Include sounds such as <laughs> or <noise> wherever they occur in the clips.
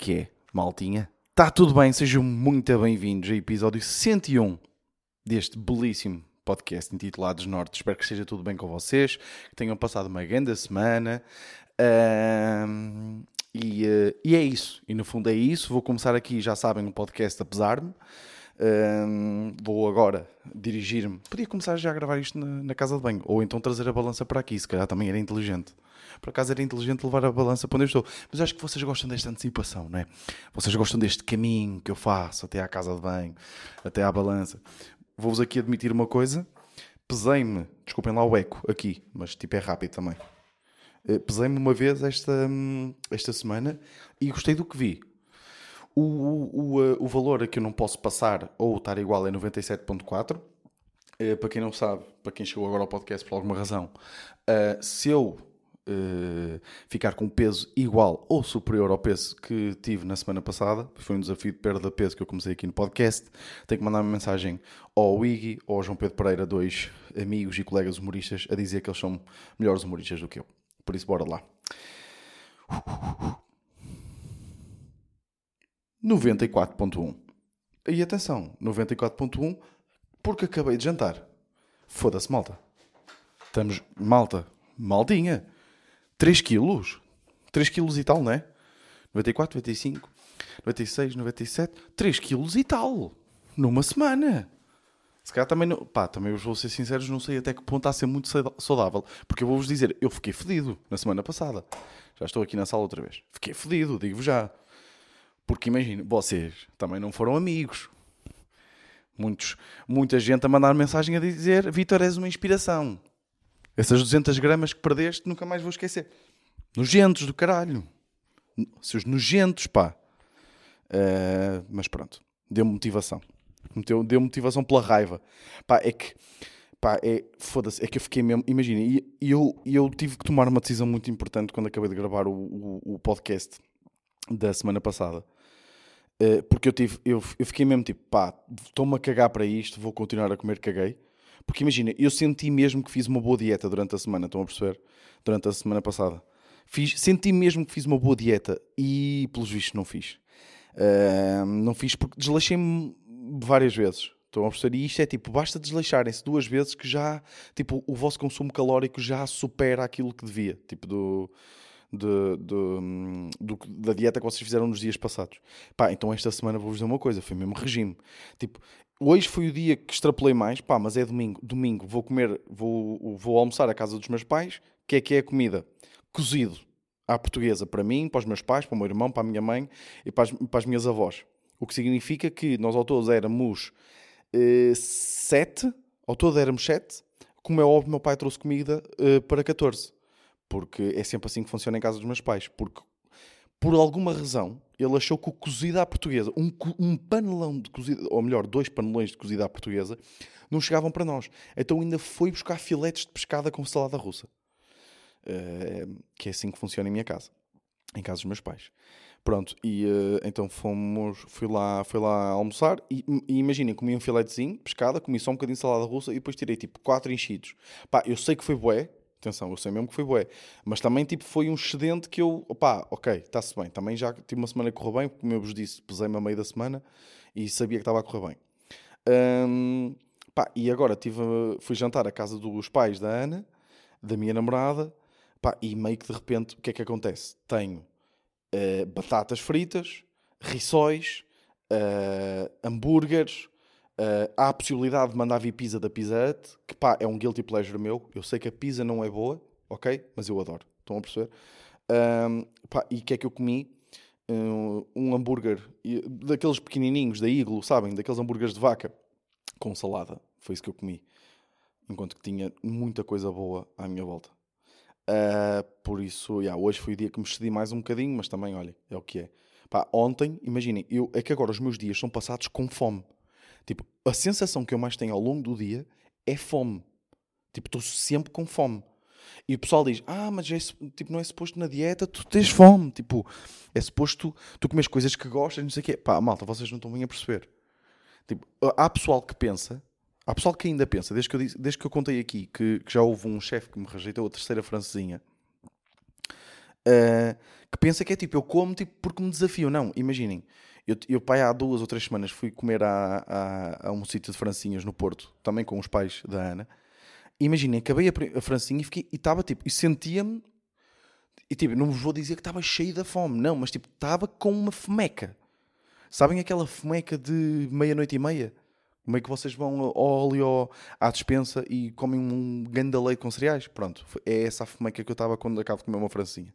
Que é, maltinha? Está tudo bem? Sejam muito bem-vindos a episódio 101 deste belíssimo podcast intitulado Desnorte. Espero que esteja tudo bem com vocês, que tenham passado uma grande semana. Ahm, e, eh, e é isso. E no fundo é isso. Vou começar aqui, já sabem, um podcast apesar-me. Ahm, vou agora dirigir-me. Podia começar já a gravar isto na, na casa de banho, ou então trazer a balança para aqui, se calhar também era inteligente. Por acaso era inteligente levar a balança para onde eu estou. Mas acho que vocês gostam desta antecipação, não é? Vocês gostam deste caminho que eu faço até à casa de banho, até à balança. Vou-vos aqui admitir uma coisa. Pesei-me, desculpem lá o eco aqui, mas tipo é rápido também. Eh, Pesei-me uma vez esta, hum, esta semana e gostei do que vi. O, o, o, eh, o valor a que eu não posso passar ou estar igual é 97.4. Eh, para quem não sabe, para quem chegou agora ao podcast por alguma razão, se eu eh, ficar com peso igual ou superior ao peso que tive na semana passada, foi um desafio de perda de peso que eu comecei aqui no podcast, tenho que mandar uma mensagem ao Iggy ou ao João Pedro Pereira, dois amigos e colegas humoristas, a dizer que eles são melhores humoristas do que eu. Por isso, bora lá. 94.1. E atenção, 94.1 porque acabei de jantar. Foda-se, malta. Estamos, malta, maldinha. 3 quilos. 3 quilos e tal, não é? 94, 95, 96, 97. 3 quilos e tal. Numa semana. Se calhar também não. Pá, também vos vou ser sinceros, não sei até que ponto está a ser muito saudável. Porque eu vou-vos dizer, eu fiquei fedido na semana passada. Já estou aqui na sala outra vez. Fiquei fedido, digo-vos já. Porque imagina, vocês também não foram amigos. Muitos, muita gente a mandar mensagem a dizer: Vitor, és uma inspiração. Essas 200 gramas que perdeste nunca mais vou esquecer. Nojentos do caralho. Seus nojentos, pá. Eh, mas pronto, deu motivação. Deu, deu motivação pela raiva. Pá, é que. Pá, é. Foda-se, é que eu fiquei mesmo. Imagina, e eu, eu tive que tomar uma decisão muito importante quando acabei de gravar o, o, o podcast da semana passada. Uh, porque eu tive, eu, eu fiquei mesmo tipo, pá, estou-me a cagar para isto, vou continuar a comer, caguei. Porque imagina, eu senti mesmo que fiz uma boa dieta durante a semana, estão a perceber? Durante a semana passada. Fiz, senti mesmo que fiz uma boa dieta e, pelos vistos, não fiz. Uh, não fiz porque desleixei-me várias vezes. Estão a perceber? E isto é tipo, basta desleixarem-se duas vezes que já, tipo, o vosso consumo calórico já supera aquilo que devia. Tipo, do, do- da dieta que vocês fizeram nos dias passados. Pá, então esta semana vou-vos dizer uma coisa, foi mesmo regime. Tipo, hoje foi o dia que extrapolei mais, pá, mas é domingo. Domingo vou comer, vou, vou almoçar à casa dos meus pais. O que é que é a comida? Cozido à portuguesa para mim, para os meus pais, para o meu irmão, para a minha mãe e para as, para as minhas avós. O que significa que nós ao todos éramos eh, sete, ao todo éramos sete. Como é óbvio, meu pai trouxe comida eh, para 14 porque é sempre assim que funciona em casa dos meus pais. Porque, por alguma razão, ele achou que o cozido à portuguesa, um, um panelão de cozido, ou melhor, dois panelões de cozido à portuguesa, não chegavam para nós. Então ainda foi buscar filetes de pescada com salada russa. Eh, que é assim que funciona em minha casa. Em casa dos meus pais. Pronto, e eh, então fomos, fui lá, fui lá almoçar e, e imaginem, comi um filetezinho, pescada, comi só um bocadinho de salada russa e depois tirei tipo quatro enchidos. Pá, eu sei que foi bué, atenção, eu sei mesmo que foi bué, mas também tipo foi um excedente que eu, opá, ok, está-se bem. Também já tive uma semana que correu bem, como eu vos disse, pesei-me a meio da semana e sabia que estava a correr bem. Hum, pá, e agora tive, fui jantar à casa dos pais da Ana, da minha namorada, pá, e meio que de repente, o que é que acontece? Tenho eh, batatas fritas, rissóis, eh, hambúrgueres. Eh, há a possibilidade de mandar vir pizza da Pizza Hut, que pá, é um guilty pleasure meu. Eu sei que a pizza não é boa, ok? Mas eu adoro. Estão a perceber? Ahm, pá, e o que é que eu comi? Um, um hambúrguer daqueles pequenininhos da Iglo, sabem? Daqueles hambúrgueres de vaca com salada. Foi isso que eu comi. Enquanto que tinha muita coisa boa à minha volta. Uh, por isso, yeah, hoje foi o dia que me excedi mais um bocadinho, mas também, olha, é o que é. Pá, ontem, imaginem, eu, é que agora os meus dias são passados com fome. Tipo, a sensação que eu mais tenho ao longo do dia é fome. Tipo, estou sempre com fome. E o pessoal diz, ah, mas é, tipo, não é suposto na dieta tu tens fome. Tipo, é suposto tu, tu comes coisas que gostas, não sei o quê. Pá, malta, vocês não estão bem a perceber. Tipo, há pessoal que pensa, há pessoal que ainda pensa, desde que eu, disse- desde que eu contei aqui que, que já houve um chefe que me rejeitou a terceira francesinha, uh, que pensa que é tipo, eu como tipo, porque me desafio. Não, imaginem. Eu, eu pai, há duas ou três semanas fui comer a, a, a um sítio de francinhas no Porto, também com os pais da Ana. Imaginem, acabei a, a francinha e estava tipo, e sentia-me e tipo, não vos vou dizer que estava cheio da fome, não, mas tipo, estava com uma fomeca. Sabem aquela fomeca de meia-noite e meia? Como é que vocês vão ao ao, à despensa e comem um ganda leite com cereais? Pronto, é essa a fomeca que eu estava quando acabo de comer uma francinha.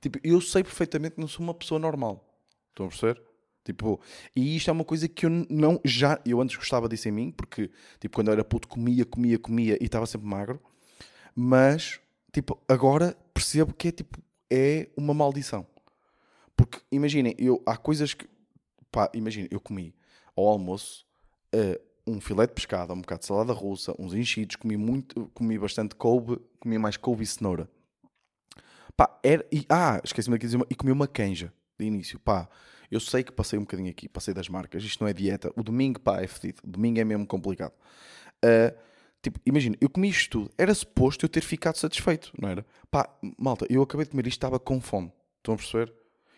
Tipo, eu sei perfeitamente que não sou uma pessoa normal. Estão a perceber? Tipo, e isto é uma coisa que eu não já. Eu antes gostava disso em mim, porque tipo, quando eu era puto comia, comia, comia e estava sempre magro. Mas, tipo, agora percebo que é tipo, é uma maldição. Porque imaginem, eu, há coisas que. Pá, imaginem, eu comi ao almoço uh, um filé de pescado, um bocado de salada russa, uns enchidos, comi muito, comi bastante couve, comi mais couve e cenoura. Pá, era, e, ah, esqueci-me de dizer, e comi uma canja de início. Pá, eu sei que passei um bocadinho aqui, passei das marcas, isto não é dieta. O domingo, pá, é fedido. O domingo é mesmo complicado. Uh, Tipo, imagina, eu comi isto tudo. Era suposto eu ter ficado satisfeito, não era? Pá, malta, eu acabei de comer isto, estava com fome. Estão a perceber?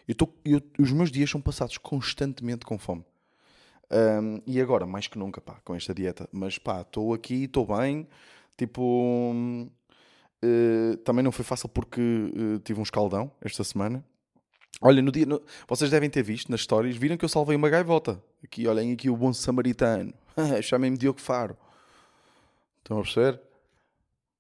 Eu tô, eu, os meus dias são passados constantemente com fome. Um, e agora, mais que nunca, pá, com esta dieta. Mas pá, estou aqui, estou bem. Tipo, uh, também não foi fácil porque uh, tive um escaldão esta semana. Olha, no dia, no, vocês devem ter visto nas histórias, viram que eu salvei uma gaivota. Aqui, olhem aqui o bom samaritano. <laughs> Chamem-me Diogo Faro. Estão a perceber?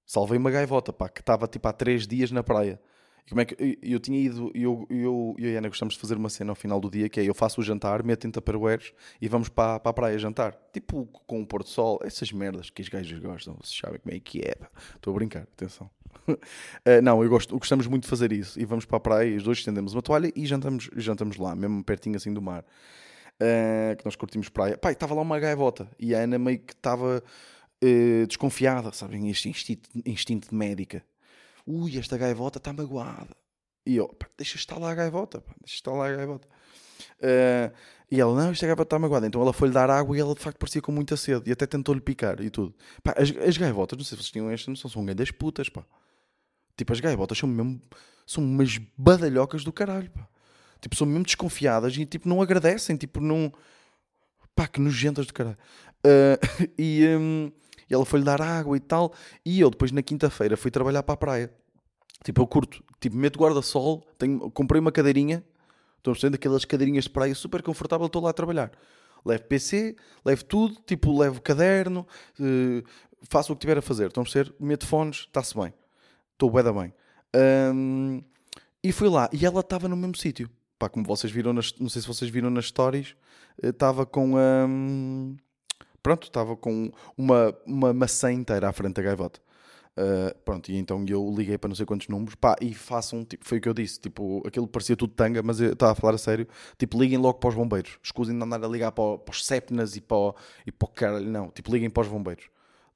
Salvei uma gaivota, pá, que estava tipo há três dias na praia. Como é que eu, tinha ido, eu, eu, eu e a Ana gostamos de fazer uma cena ao final do dia que é eu faço o jantar, meto em tupperwares e vamos para, para a praia jantar. Tipo com o pôr do sol, essas merdas que os gajos gostam, vocês sabem como é que é. Estou a brincar, atenção. uh, <laughs> não, eu gosto, gostamos muito de fazer isso. E vamos para a praia, os dois estendemos uma toalha e jantamos, jantamos lá, mesmo pertinho assim do mar. Uh, que nós curtimos praia. Pá, estava lá uma gaivota e a Ana meio que estava uh, desconfiada, sabem? Este instinto, instinto de médica. Ui, esta gaivota está magoada. E eu, pá, deixa estar lá a gaivota, pá, deixa estar lá a gaivota. Uh, e ela, não, esta gaivota está magoada. Então ela foi-lhe dar água e ela de facto parecia com muita sede. E até tentou-lhe picar e tudo. Pá, as, as gaivotas, não sei se vocês tinham esta noção, são grandes putas, pá. Tipo, as gaivotas são mesmo, são umas badalhocas do caralho, pá. Tipo, são mesmo desconfiadas e tipo, não agradecem, tipo, não... Pá, que nojentas do caralho. Uh, <laughs> e... Um, e ela foi-lhe dar água e tal. E eu depois na quinta-feira fui trabalhar para a praia. Tipo, eu curto, tipo, meto guarda-sol, tenho, comprei uma cadeirinha, estou a aquelas cadeirinhas de praia super confortável, estou lá a trabalhar. Levo PC, levo tudo, tipo, levo caderno, uh, faço o que tiver a fazer. Estão a perceber? Meto fones, está-se bem. Estou bem da bem. E fui lá, e ela estava no mesmo sítio. Pá, como vocês viram, nas, não sei se vocês viram nas stories, estava com... Um, pronto, estava com uma, uma maçã inteira à frente da gaivota. Uh, pronto, e então eu liguei para não sei quantos números, pá, e façam, tipo, foi o que eu disse, tipo, aquilo parecia tudo tanga, mas eu estava a falar a sério, tipo, liguem logo para os bombeiros, escusem de andar a ligar para, para os sepnas e para, e para o caralho, não, tipo, liguem para os bombeiros.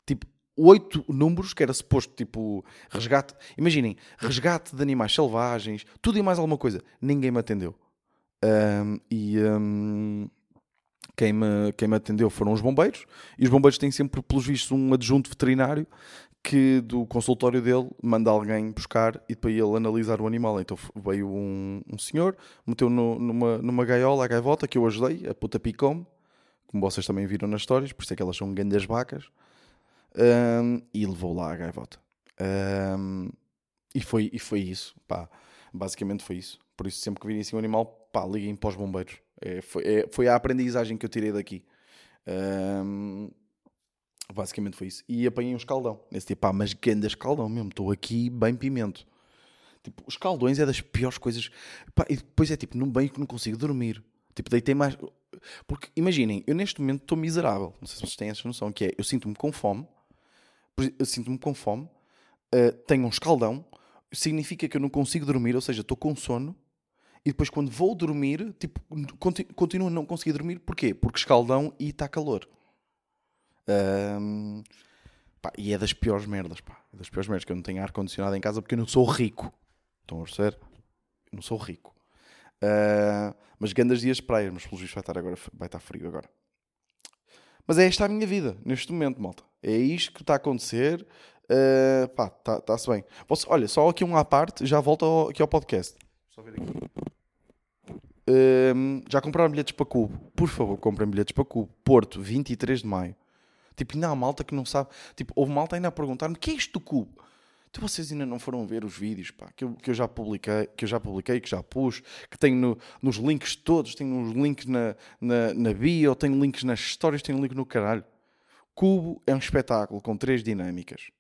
Tipo, oito números que era suposto, tipo, resgate, imaginem, resgate de animais selvagens, tudo e mais alguma coisa, ninguém me atendeu. Um, e... Um, quem me, quem me atendeu foram os bombeiros, e os bombeiros têm sempre, pelos vistos, um adjunto veterinário que do consultório dele manda alguém buscar e depois ele analisar o animal. Então veio um, um senhor, meteu no, numa, numa gaiola a gaivota que eu ajudei, a puta picome, como vocês também viram nas histórias, por isso é que elas são grandes vacas, um, e levou lá a gaivota. Um, e, foi, e foi isso, pá, basicamente foi isso. Por isso, sempre que virem assim um animal, pá, liguem para os bombeiros. É, foi, é, foi a aprendizagem que eu tirei daqui. Um, basicamente foi isso. E apanhei um escaldão. Nesse tipo, pá, mas ganda escaldão mesmo. Estou aqui bem pimento. Tipo, os caldões é das piores coisas. Pá, e depois é tipo, não bem que não consigo dormir. Tipo, deitei mais. Porque imaginem, eu neste momento estou miserável. Não sei se vocês têm essa noção. Que é, eu sinto-me com fome. Eu sinto-me com fome. Uh, tenho um escaldão. Significa que eu não consigo dormir. Ou seja, estou com sono e depois quando vou dormir, tipo, continuo a não conseguir dormir. Porquê? Porque escaldão e está calor. Um, pá, e é das piores merdas, pá. É das piores merdas que eu não tenho ar-condicionado em casa porque eu não sou rico. Estão a perceber? Eu não sou rico. Uh, mas grandes dias de praia, mas pelo visto vai estar, agora, vai estar frio agora. Mas é esta a minha vida, neste momento, malta. É isto que está a acontecer. Uh, pá, está-se tá bem. Olha, só aqui um à parte, já volto ao, aqui ao podcast. Só ver aqui. Uh, já compraram bilhetes para Cubo? Por favor, comprem bilhetes para Cubo. Porto, 23 de maio. Tipo, ainda há malta que não sabe. Tipo, houve malta ainda a perguntar-me: que é isto do Cubo? Então vocês ainda não foram ver os vídeos pá, que, eu, que eu já publiquei, que eu já publiquei, que já pus, que tenho no, nos links todos, tenho os links na, na, na bio, tenho links nas histórias, tenho link no caralho. Cubo é um espetáculo com três dinâmicas,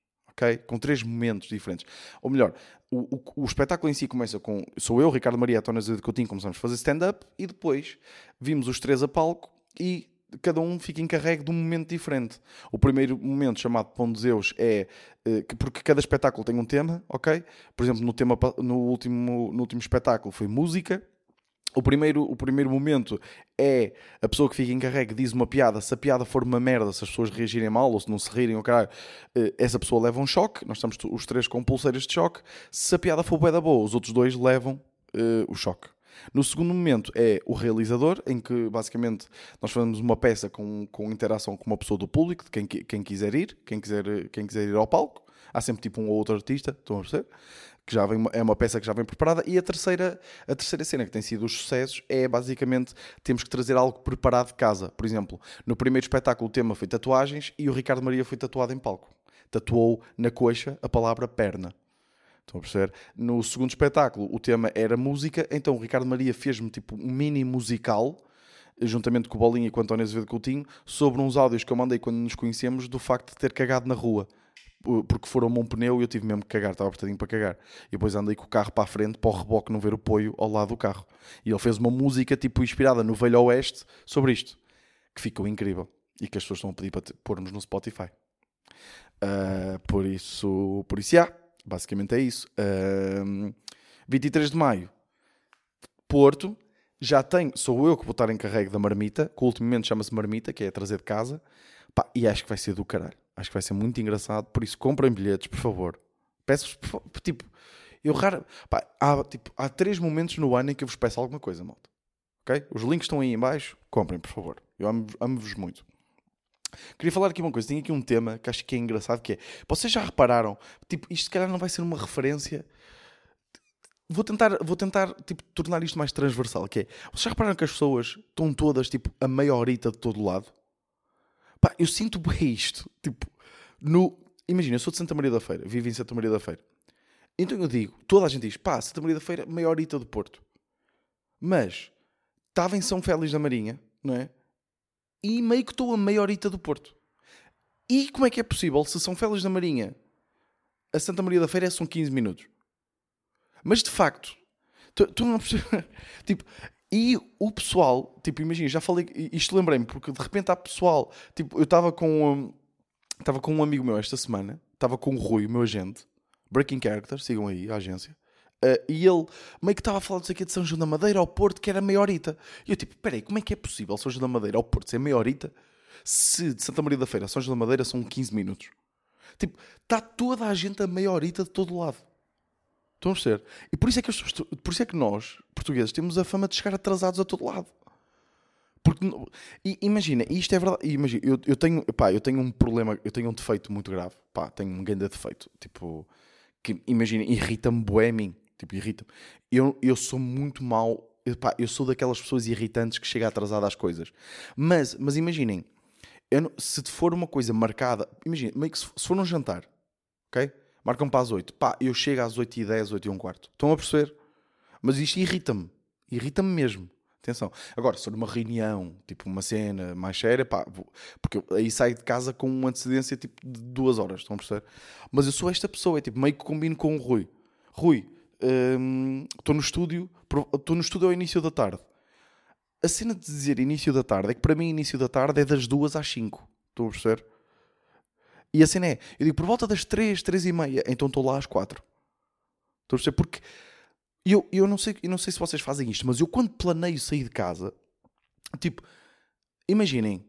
Com três momentos diferentes. Ou melhor, o, o, o espetáculo em si começa com sou eu, Ricardo Maria, António Azevedo Coutinho, começamos a fazer stand-up e depois vimos os três a palco e cada um fica encarregue de um momento diferente. O primeiro momento, chamado Pão de Zeus, é uh, porque cada espetáculo tem um tema, ok? Por exemplo, no, tema, no, último, no último espetáculo foi música. O primeiro, o primeiro momento é a pessoa que fica encarregue diz uma piada. Se a piada for uma merda, se as pessoas reagirem mal ou se não se rirem, ou caralho, uh, essa pessoa leva um choque. Nós estamos os três com pulseiras de choque. Se a piada for da boa, os outros dois levam uh, o choque. No segundo momento é o realizador, em que basicamente nós fazemos uma peça com, com interação com uma pessoa do público, de quem, quem quiser ir, quem quiser, quem quiser ir ao palco. Há sempre tipo um ou outro artista, estão a perceber? Que já vem, é uma peça que já vem preparada. E a terceira, a terceira cena, que tem sido os sucessos, é basicamente temos que trazer algo preparado de casa. Por exemplo, no primeiro espetáculo o tema foi tatuagens e o Ricardo Maria foi tatuado em palco. Tatuou na coxa a palavra perna. Estão a perceber? No segundo espetáculo o tema era música, então o Ricardo Maria fez-me tipo um mini musical, juntamente com o Bolinha e com o António Azevedo Coutinho, sobre uns áudios que eu mandei quando nos conhecemos do facto de ter cagado na rua. Porque foram-me um pneu e eu tive mesmo que cagar, estava apertadinho para cagar. E depois andei com o carro para a frente, para o reboque não ver o poio ao lado do carro. E ele fez uma música tipo inspirada no Velho Oeste sobre isto, que ficou incrível. E que as pessoas estão a pedir para pormos no Spotify. Uh, por isso, por isso, yeah. Basicamente é isso. Um, 23 de maio, Porto. Já tenho, sou eu que vou estar em carrego da marmita, que ultimamente chama-se marmita, que é trazer de casa. Pá, e acho que vai ser do caralho. Acho que vai ser muito engraçado. Por isso, comprem bilhetes, por favor. Peço-vos, tipo, eu raro. Pá, há, tipo, há três momentos no ano em que eu vos peço alguma coisa, malta. Ok? Os links estão aí em baixo. Comprem, por favor. Eu amo-vos amo muito. Queria falar aqui uma coisa, tenho aqui um tema que acho que é engraçado, que é, vocês já repararam, tipo, isto se calhar não vai ser uma referência, vou tentar, vou tentar, tipo, tornar isto mais transversal, que é, vocês já repararam que as pessoas estão todas, tipo, a meia horita de todo lado? Pá, eu sinto bem isto, tipo, no, imagina, eu sou de Santa Maria da Feira, vivo em Santa Maria da Feira, então eu digo, toda a gente diz, pá, Santa Maria da Feira, meia horita do Porto, mas, estava em São Félix da Marinha, não é? e meio que estou a meia horita do Porto. E como é que é possível se São Félix da Marinha a Santa Maria da Feira são 15 minutos? Mas de facto, tu, tu não percebes. <laughs> tipo, e o pessoal, tipo, imagina, já falei, isto lembrei-me, porque de repente há pessoal, tipo, eu estava com, um, com um amigo meu esta semana, estava com o Rui, o meu agente, Breaking Character, sigam aí a agência, Uh, e ele meio que estava a falar disso aqui de São João da Madeira ao Porto, que era maiorita. E eu tipo, peraí, como é que é possível São João da Madeira ao Porto ser maiorita se de Santa Maria da Feira a São João da Madeira são 15 minutos? Tipo, está toda a gente a maiorita de todo lado. Estão a perceber? E por isso, é que eu, por isso é que nós, portugueses, temos a fama de chegar atrasados a todo lado. Porque, e, imagina, isto é verdade. Imagina, eu, eu, tenho, pá, eu tenho um problema, eu tenho um defeito muito grave. Pá, tenho um grande defeito. Tipo, que imagina, irrita-me bué a mim. Tipo, irrita-me. Eu, eu sou muito mau. Eu, pá, eu sou daquelas pessoas irritantes que chega atrasada às coisas. Mas, mas imaginem, se for uma coisa marcada, imaginem, se for um jantar, ok? Marcam para as 8. Pá, eu chego às 8 e 10, 8 e um quarto. Estão a perceber? Mas isto irrita-me. Irrita-me mesmo. Atenção. Agora, se for uma reunião, tipo uma cena mais séria, pá, vou, porque eu, aí saio de casa com uma antecedência tipo de duas horas, estão a perceber? Mas eu sou esta pessoa, é tipo, meio que combino com o Rui. Rui, estou um, no estúdio, estou no estúdio ao início da tarde. A cena de dizer início da tarde é que para mim início da tarde é das duas às 5. Estou a perceber? E a cena é, eu digo por volta das 3, 3 e meia, então estou lá às 4. Estou a perceber? Porque eu, eu, não sei, eu não sei se vocês fazem isto, mas eu quando planeio sair de casa, tipo, imaginem,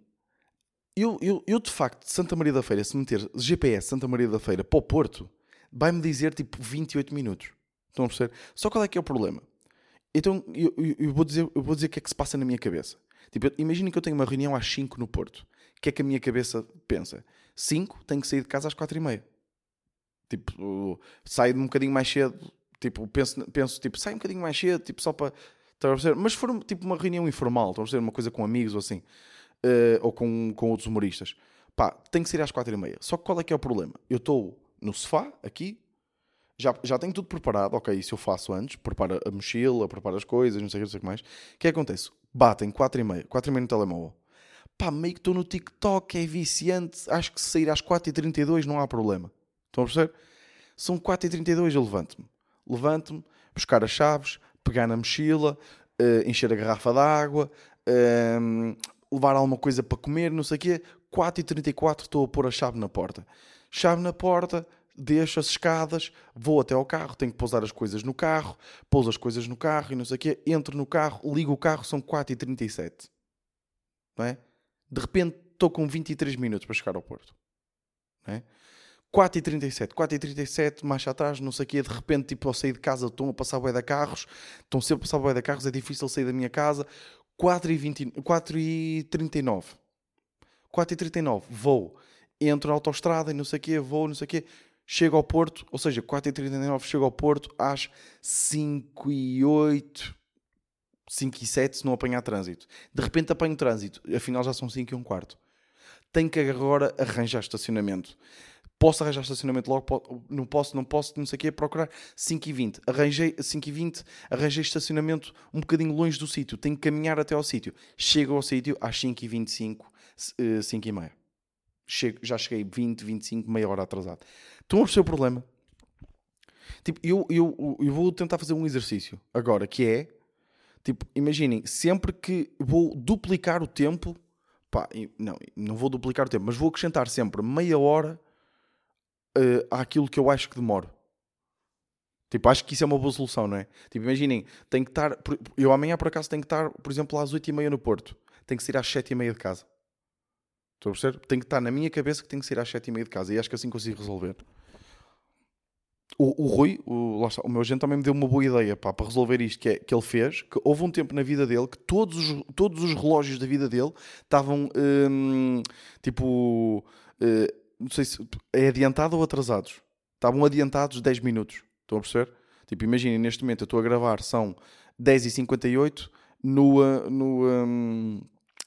eu, eu, eu de facto, de Santa Maria da Feira, se meter GPS Santa Maria da Feira para o Porto, vai-me dizer tipo 28 minutos. Estão a perceber? Só qual é que é o problema? Então, eu, eu, eu, vou dizer, eu vou dizer o que é que se passa na minha cabeça. Tipo, imaginem que eu tenho uma reunião às 5 no Porto. O que é que a minha cabeça pensa? 5, tenho que sair de casa às 4 e meia. Tipo, saio um bocadinho mais cedo, tipo, penso, penso tipo, sai um bocadinho mais cedo, tipo, só para. Mas se for tipo uma reunião informal, estão a dizer uma coisa com amigos ou assim, uh, ou com, com outros humoristas, pá, tem que ser às quatro e meia. Só que qual é que é o problema? Eu estou no sofá, aqui, já, já tenho tudo preparado, ok, isso eu faço antes, preparo a mochila, preparo as coisas, não sei o que, não sei o que mais. O que é acontece? Batem quatro e meia, quatro e meia no telemóvel. Pá, meio que estou no TikTok, é viciante, acho que se sair às 4h32 não há problema. Estão a perceber? São 4h32, eu levanto-me. Levanto-me, buscar as chaves, pegar na mochila, uh, encher a garrafa d'água, uh, levar alguma coisa para comer, não sei o quê. 4h34 estou a pôr a chave na porta. Chave na porta, deixo as escadas, vou até ao carro, tenho que pousar as coisas no carro, pouso as coisas no carro e não sei o quê. Entro no carro, ligo o carro, são 4h37. Não é? De repente estou com 23 minutos para chegar ao Porto. É? 4h37, 4h37, mais atrás, não sei o quê, de repente, tipo, eu sair de casa, estão a passar bué de carros, estão sempre a passar bué de carros, é difícil sair da minha casa, 4h39, 4h39, vou, entro na autostrada e não sei o quê, vou, não sei o quê, chego ao Porto, ou seja, 4h39 chego ao Porto às 5h08, 5 e 7 se não apanhar trânsito. De repente apanho trânsito, afinal já são 5 e um quarto. Tenho que agora arranjar estacionamento posso arranjar estacionamento logo, não posso, não posso, não sei o quê, procurar 5 e 20. Arranjei 5 e 20, arranjei estacionamento um bocadinho longe do sítio, tenho que caminhar até ao sítio. Chego ao sítio às 5 e 25, 5 e meia. Chego, já cheguei 20, 25, meia hora atrasado. Estão a perceber o problema? Tipo, eu, eu, eu vou tentar fazer um exercício agora, que é, tipo, imaginem, sempre que vou duplicar o tempo, pá, não, não vou duplicar o tempo, mas vou acrescentar sempre meia hora uh, àquilo que eu acho que demoro. Tipo, acho que isso é uma boa solução, não é? Tipo, imaginem, tem que estar. Eu amanhã por acaso tenho que estar, por exemplo, às 8h30 no Porto. Tenho que sair às 7h30 de casa. Estou a perceber? Tem que estar na minha cabeça que tenho que sair às 7h30 de casa. E acho que assim consigo resolver. O, o Rui, o, está, o meu agente também me deu uma boa ideia pá, para resolver isto, que é que ele fez, que houve um tempo na vida dele que todos os, todos os relógios da vida dele estavam hum, tipo. Hum, não sei se é adiantado ou atrasados. Estavam adiantados 10 minutos. Estão a perceber? Tipo, imaginem, neste momento eu estou a gravar, são 10h58, no, no, um,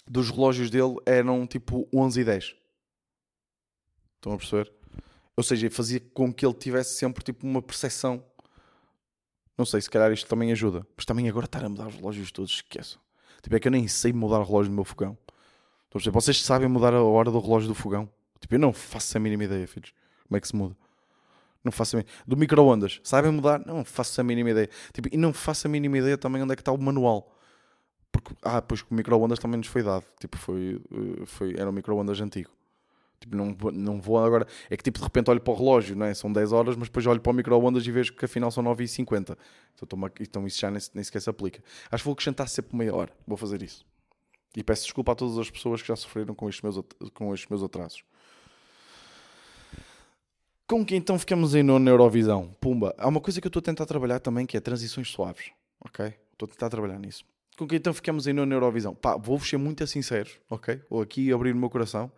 dos relógios dele eram tipo 11h10. Estão a perceber? Ou seja, fazia com que ele tivesse sempre tipo uma percepção. Não sei, se calhar isto também ajuda. Mas também agora estar a mudar os relógios todos, esqueçam. Tipo, é que eu nem sei mudar o relógio do meu fogão. A perceber? Vocês sabem mudar a hora do relógio do fogão? Tipo, eu não faço a mínima ideia, filhos. Como é que se muda? Não faço a mínima... Do micro-ondas. Sabem mudar? Não faço a mínima ideia. Tipo, e não faço a mínima ideia também onde é que está o manual. Porque, ah, pois o micro-ondas também nos foi dado. Tipo, foi, eh, foi, era um micro-ondas antigo. Tipo, não, não vou agora. É que tipo, de repente olho para o relógio, não é? São 10 horas, mas depois olho para o micro-ondas e vejo que afinal são 9h50. Então, então isso já nem, nem sequer se aplica. Acho que vou acrescentar sempre meia hora. Vou fazer isso. E peço desculpa a todas as pessoas que já sofreram com estes meus, com estes meus atrasos. Com que então ficamos em nono na Eurovisão? Pumba. Há uma coisa que eu estou a tentar trabalhar também que é transições suaves. Ok? Estou a tentar trabalhar nisso. Com que então ficamos em nono na Eurovisão? Pá, vou-vos ser muito sincero, ok? Vou aqui abrir o meu coração.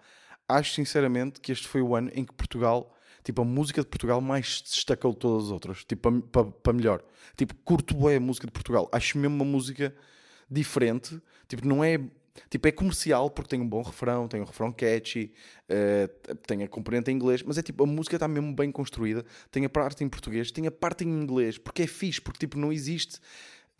Acho sinceramente que este foi o ano em que Portugal, tipo, a música de Portugal mais se destacou de todas as outras. Tipo, para melhor. Tipo, curto bem a música de Portugal. Acho mesmo uma música diferente. Tipo, não é Tipo, é comercial porque tem um bom refrão, tem um refrão catchy, uh, tem a componente em inglês, mas é tipo, a música está mesmo bem construída, tem a parte em português, tem a parte em inglês, porque é fixe, porque tipo, não existe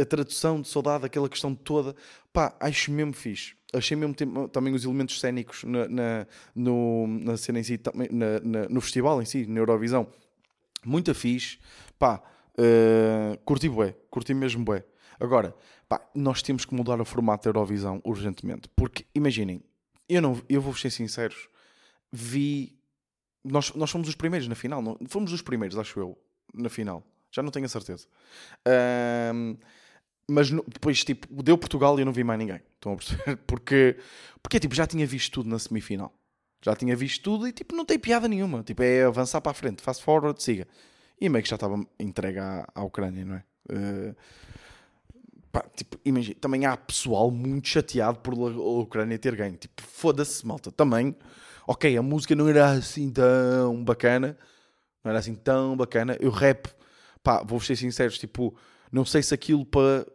a tradução de saudade, aquela questão toda. Pá, acho mesmo fixe. Achei mesmo também os elementos cénicos na, na, no, na cena em si, na, na, no festival em si, na Eurovisão. Muito fixe. Pá, uh, curti bué, curti mesmo bué. Agora, pá, nós temos que mudar o formato da Eurovisão urgentemente. Porque, imaginem, eu, não, eu vou ser sinceros, vi. Nós, nós fomos os primeiros na final. Não, fomos os primeiros, acho eu, na final. Já não tenho a certeza. Um, mas depois, tipo, deu Portugal e eu não vi mais ninguém. Estão a perceber? <laughs> Porque, porque tipo, já tinha visto tudo na semifinal. Já tinha visto tudo e, tipo, não tem piada nenhuma. Tipo, é avançar para a frente, fast forward, siga. E meio que já estava entregue à, à Ucrânia, não é? Uh, Pá, tipo, imagina, também há pessoal muito chateado por a Ucrânia ter ganho. Tipo, foda-se, malta. Também, ok, a música não era assim tão bacana, não era assim tão bacana. Eu rap, pá, vou ser sinceros, tipo, não sei se aquilo para,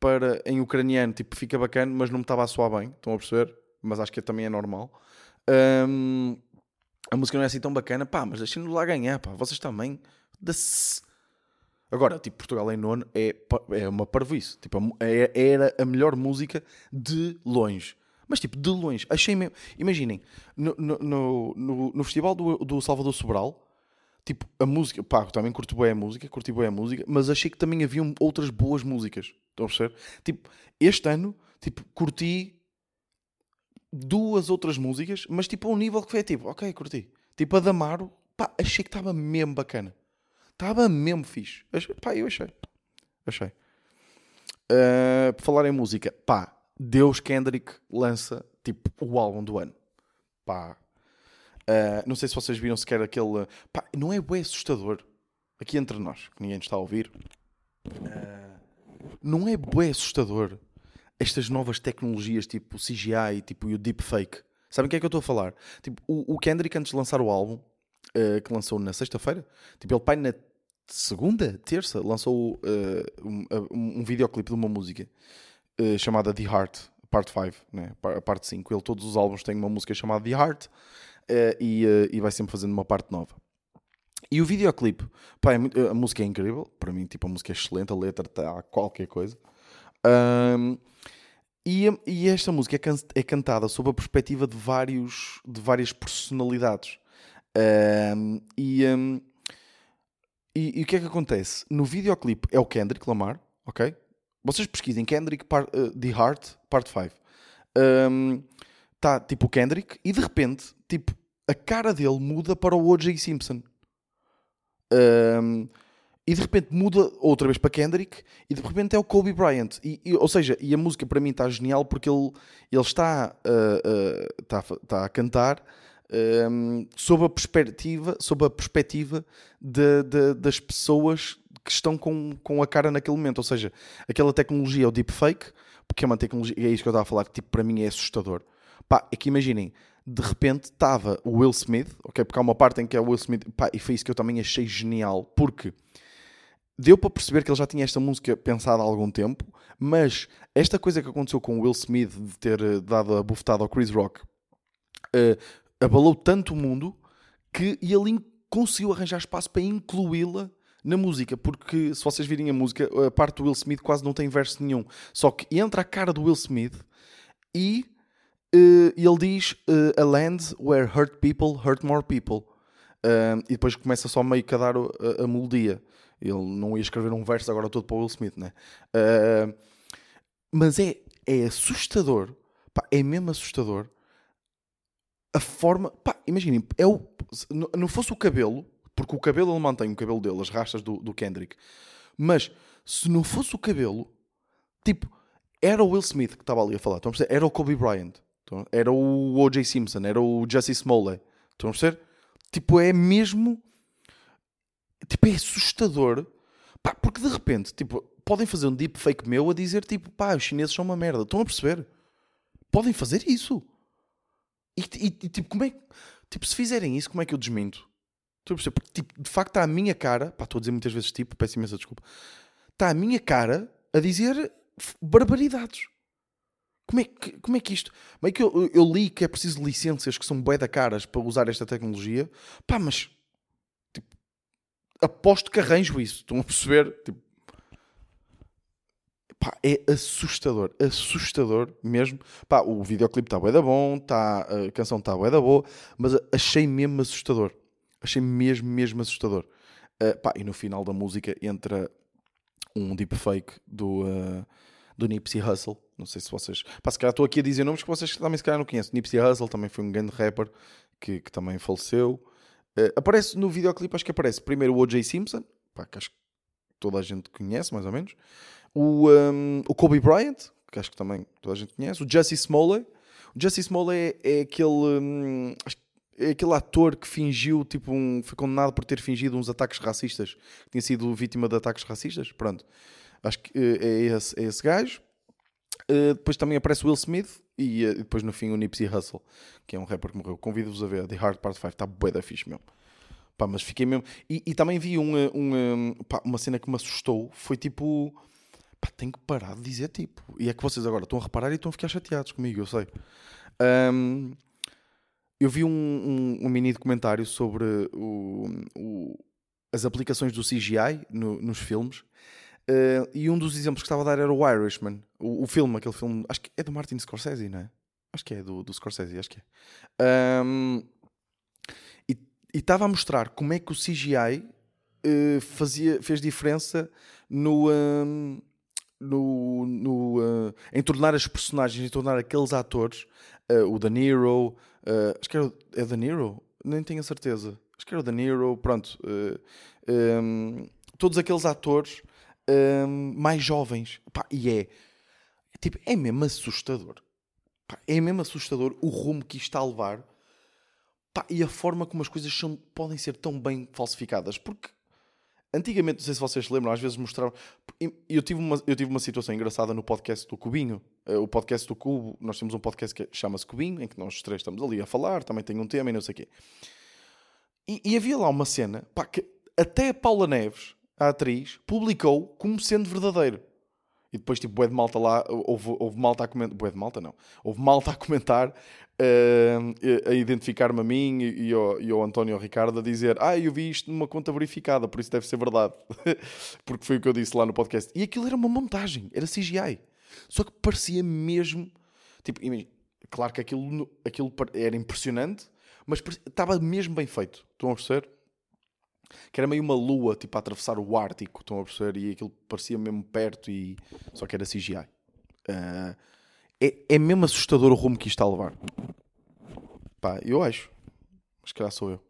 para em ucraniano, tipo, fica bacana, mas não me estava a soar bem, estão a perceber? Mas acho que também é normal. Um, a música não é assim tão bacana, pá, mas deixem-no lá ganhar, pá, vocês também. Agora, tipo, Portugal em nono é, é uma parvoíce. Tipo, é, era a melhor música de longe. Mas tipo, de longe. Achei mesmo. Imaginem, no, no, no, no festival do, do Salvador Sobral, tipo, a música, pá, também curti bem a música, curti bem a música, mas achei que também haviam outras boas músicas. Estão a perceber? Tipo, este ano, tipo, curti duas outras músicas, mas tipo, a um nível que foi tipo, ok, curti. Tipo, a Damaro, pá, achei que estava mesmo bacana. Estava mesmo fixe. Achei, pá, eu achei. Achei. Uh, por falar em música, pá, Deus Kendrick lança tipo o álbum do ano. Pá. Uh, não sei se vocês viram sequer aquele. Pá, não é bem assustador. Aqui entre nós, que ninguém está a ouvir. Uh, não é bem assustador estas novas tecnologias tipo CGI tipo, e o deepfake. Sabem o que é que eu estou a falar? Tipo, o, o Kendrick, antes de lançar o álbum, uh, que lançou na sexta-feira, tipo, ele pai na segunda, terça, lançou uh, um, um, um videoclipe de uma música uh, chamada The Heart, parte 5, né? a parte 5. Ele, todos os álbuns têm uma música chamada The Heart e, e vai sempre fazendo uma parte nova. E o videoclipe, pá, é a música é incrível, para mim, tipo, a música é excelente, a letra está qualquer coisa. Um, e, e, esta música é, can, é, cantada sob a perspectiva de, vários, de várias personalidades. Um, e, um, e, e, o que é que acontece? No videoclipe é o Kendrick Lamar, ok? Vocês pesquisem Kendrick part, uh, The Heart, Part 5. Um, tá tipo o Kendrick e de repente, tipo, a cara dele muda para o O.J. Simpson. Um, e de repente muda outra vez para Kendrick e de repente é o Kobe Bryant. E, e ou seja, e a música para mim está genial porque ele, ele está, uh, uh, está, está a cantar um, sob a perspectiva, sob a perspectiva de, de, das pessoas que estão com, com a cara naquele momento. Ou seja, aquela tecnologia é o deepfake, porque é uma tecnologia, é isso que eu estava a falar, que tipo, para mim é assustador. Pá, é que imaginem, de repente estava o Will Smith, ok? Porque há uma parte em que é o Will Smith, pá, e foi isso que eu também achei genial, porque deu para perceber que ele já tinha esta música pensada há algum tempo, mas esta coisa que aconteceu com o Will Smith de ter eh, dado a bufetada ao Chris Rock uh, abalou tanto o mundo que ele conseguiu arranjar espaço para incluí-la na música, porque se vocês virem a música, a parte do Will Smith quase não tem verso nenhum. Só que entra a cara do Will Smith e uh, ele diz uh, A land where hurt people hurt more people. Uh, e depois começa só meio que a dar a, a, melodia. Ele não ia escrever um verso agora todo para o Will Smith, né? mas é, é assustador, pá, é mesmo assustador a forma. Pá, imaginem, é o, não fosse o cabelo porque o cabelo ele mantém o cabelo dele, as rastas do, do Kendrick. Mas se não fosse o cabelo, tipo, era o Will Smith que estava ali a falar. Perceber? Era o Kobe Bryant. Era o O.J. Simpson. Era o Jesse Smollett. Estão a perceber? Tipo, é mesmo. Tipo, é assustador. Pá, porque de repente, tipo, podem fazer um deepfake meu a dizer, tipo, pá, os chineses são uma merda. Estão a perceber? Podem fazer isso. E, e, e tipo, como é Tipo, se fizerem isso, como é que eu desminto? Estou a perceber? Porque, tipo, de facto, está a minha cara, pá, estou a dizer muitas vezes tipo, peço imensa desculpa, está a minha cara a dizer barbaridades. Como é que, como é que isto. Bem que eu, eu li que é preciso licenças que são bué da caras para usar esta tecnologia, pá, mas tipo, aposto que arranjo isso. Estão a perceber? Tipo, pá, é assustador, assustador mesmo. Pá, o videoclipe está bué da bom, tá, a canção está bué da boa, mas achei mesmo assustador. Achei mesmo, mesmo assustador. Uh, pá, e no final da música entra um deepfake do, uh, do Nipsey Hussle. Não sei se vocês. Pá, se calhar estou aqui a dizer nomes que vocês também se calhar não conhecem. Nipsey Hussle também foi um grande rapper que, que também faleceu. Uh, aparece no videoclipe, acho que aparece primeiro o O.J. Simpson, pá, que acho que toda a gente conhece, mais ou menos. O, um, o Kobe Bryant, que acho que também toda a gente conhece. O Jesse Smollett. O Jesse Smollett é, é aquele. Um, acho é aquele ator que fingiu, tipo, um, foi condenado por ter fingido uns ataques racistas, tinha sido vítima de ataques racistas. Pronto, acho que uh, é, esse, é esse gajo. Uh, depois também aparece Will Smith e uh, depois no fim o Nipsey Hussle, que é um rapper que morreu. Convido-vos a ver The Hard Part 5, está bué da fixe mesmo. Pá, mas fiquei mesmo. E, e também vi uma, uma, pá, uma cena que me assustou. Foi tipo. Pá, tenho que parar de dizer tipo. E é que vocês agora estão a reparar e estão a ficar chateados comigo, eu sei. Um, eu vi um, um, um, mini documentário sobre o, o, as aplicações do CGI no, nos filmes. Uh, e um dos exemplos que estava a dar era o Irishman. O, o, filme, aquele filme. Acho que é do Martin Scorsese, não é? Acho que é do, do Scorsese, acho que é. Um, e estava a mostrar como é que o CGI uh, eh, fazia, fez diferença no. Um, no, no uh, em tornar as personagens, em tornar aqueles atores, o De Niro, acho que era, é De Niro? Nem tenho a certeza. Acho que era o De Niro, pronto. Um, todos aqueles atores um, mais jovens. Pá, e é, tipo, é mesmo assustador. Pá, é mesmo assustador o rumo que isto está a levar pá, e a forma como as coisas são, podem ser tão bem falsificadas. Porque antigamente, não sei se vocês se lembram, às vezes mostravam. Eu tive uma, eu tive uma situação engraçada no podcast do Cubinho. Eh, o podcast do Cubo, nós temos um podcast que chama-se Cubinho, em que nós três estamos ali a falar, também tem um tema e não sei o quê. E, e havia lá uma cena pá, que até a Paula Neves, a atriz, publicou como sendo verdadeiro. E depois, tipo, bué de malta lá, houve, houve malta a comentar, bué de malta não, houve malta a comentar, uh, a identificar-me a mim e, e, ao, e ao António ao Ricardo a dizer, ah, eu vi isto numa conta verificada, por isso deve ser verdade. <laughs> Porque foi o que eu disse lá no podcast. E aquilo era uma montagem, era CGI. Só que parecia mesmo, tipo, claro que aquilo, aquilo era impressionante, mas estava mesmo bem feito. Estão a perceber? Que era meio uma lua, tipo, a atravessar o Ártico, estão a perceber? E aquilo parecia mesmo perto, e só que era CGI. Uh, ah, é, é mesmo assustador o rumo que isto está a levar. Pá, eu acho. Mas calhar sou eu.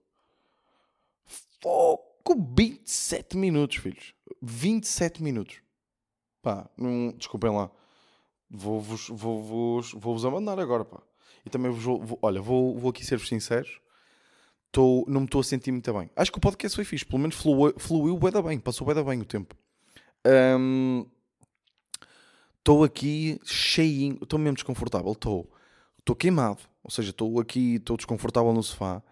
Foco 27 minutos, filhos. 27 minutos. Pá, não, desculpem lá. Vou-vos vou -vos, vou -vos abandonar agora, pá. E também vou, vou olha, vou, vou aqui ser-vos sinceros tô, não me estou a sentir muito bem. Acho que o podcast foi fixe, pelo menos fluiu, fluiu bem, bem, passou bem, bem o tempo. Estou um, aqui cheinho, estou mesmo desconfortável, estou queimado, ou seja, estou aqui, estou desconfortável no sofá,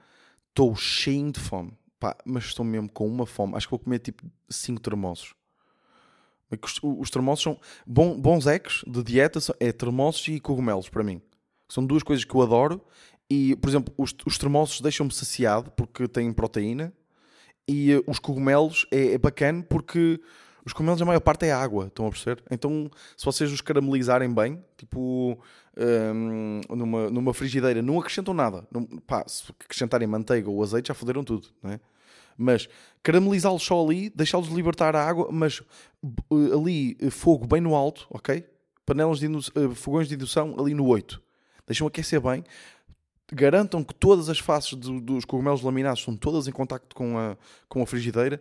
estou cheinho de fome, Pá, mas estou mesmo com uma fome. Acho que vou comer tipo 5 termossos. Os, os termossos são bons ecos de dieta, é termossos e cogumelos para mim. São duas coisas que eu adoro e, por exemplo, os, os deixam-me saciado porque têm proteína. E uh, os cogumelos é, é bacana porque os cogumelos, a maior parte é água, estão a perceber? Então, se vocês os caramelizarem bem, tipo um, numa, numa frigideira, não acrescentam nada. Não, pá, se acrescentarem manteiga ou azeite, já foderam tudo, não é? Mas caramelizá-los só ali, deixá-los libertar a água, mas uh, ali uh, fogo bem no alto, ok? Panelas de uh, fogões de indução ali no 8. Deixam aquecer bem garantam que todas as faces do, dos cogumelos laminados estão todas em contacto com a, com a frigideira.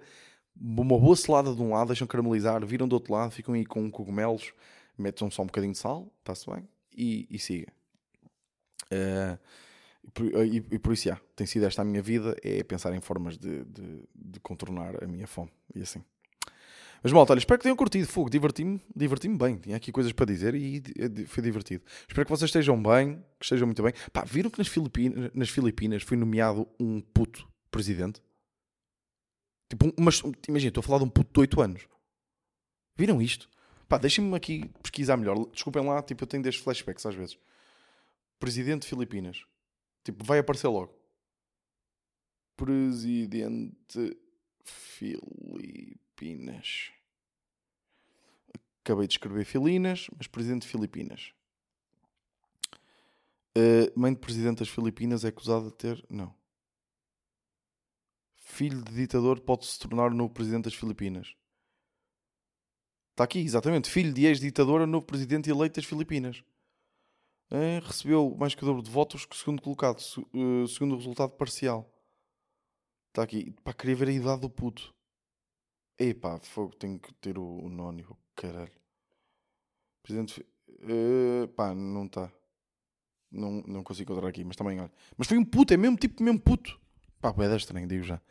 Uma boa selada de um lado, deixam caramelizar, viram do outro lado, ficam aí com cogumelos, metem só um bocadinho de sal, está-se bem, e, e siga. Uh, e, e, por isso, já, tem sido esta a minha vida, é pensar em formas de, de, de contornar a minha fome, e assim. Mas malta, olha, espero que tenham curtido. Fogo, diverti-me diverti bem. Tinha aqui coisas para dizer e foi divertido. Espero que vocês estejam bem, que estejam muito bem. Pá, viram que nas Filipinas, nas Filipinas foi nomeado um puto presidente? Tipo, mas imagina, estou a falar de um puto de 8 anos. Viram isto? Pá, deixem-me aqui pesquisar melhor. Desculpem lá, tipo, eu tenho destes flashbacks às vezes. Presidente de Filipinas. Tipo, vai aparecer logo. Presidente Filipinas. Acabei de escrever Filinas, mas presidente de Filipinas. Uh, mãe de presidente das Filipinas é acusada de ter. Não. Filho de ditador pode se tornar novo presidente das Filipinas. Está aqui, exatamente. Filho de ex-ditador, novo presidente eleito das Filipinas. É, recebeu mais que o dobro de votos que o segundo colocado, uh, segundo o resultado parcial. Está aqui. Pá, queria ver a idade do puto. Epá, fogo, tenho que ter o, o nónio. Caralho. Presidente. Uh, pá, não está. Não, não consigo encontrar aqui, mas também olha. Mas foi um puto, é mesmo tipo mesmo puto. Pá, é estranho, digo já.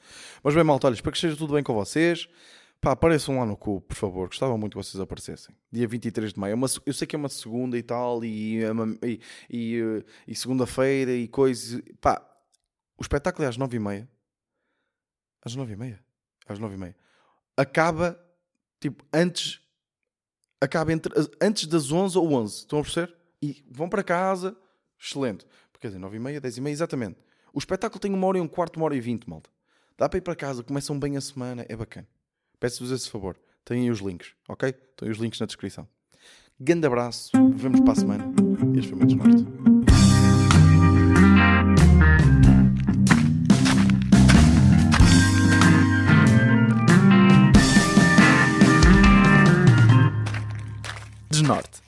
Mas bem, malta, olha, espero que esteja tudo bem com vocês. Pá, apareçam lá no cu, por favor. Gostava muito que vocês aparecessem. Dia 23 de maio. É eu sei que é uma segunda e tal, e, é e, e, eh, e segunda-feira e coisas. Pá, o espetáculo é às 9h30. Às nove e meia. Às nove e meia. Acaba, tipo, antes... Acaba entre, antes das 11 ou 11. Estão a perceber? E vão para casa. Excelente. Porque, dizer, nove e meia, dez e meia, exatamente. O espetáculo tem uma hora e um quarto, uma hora e vinte, malta. Dá para ir para casa, começam bem a semana, é bacana. Peço-vos esse favor. Têm aí os links, ok? Estão aí os links na descrição. Grande abraço, vemos para a semana. Este foi o Mendes Norte. Snart.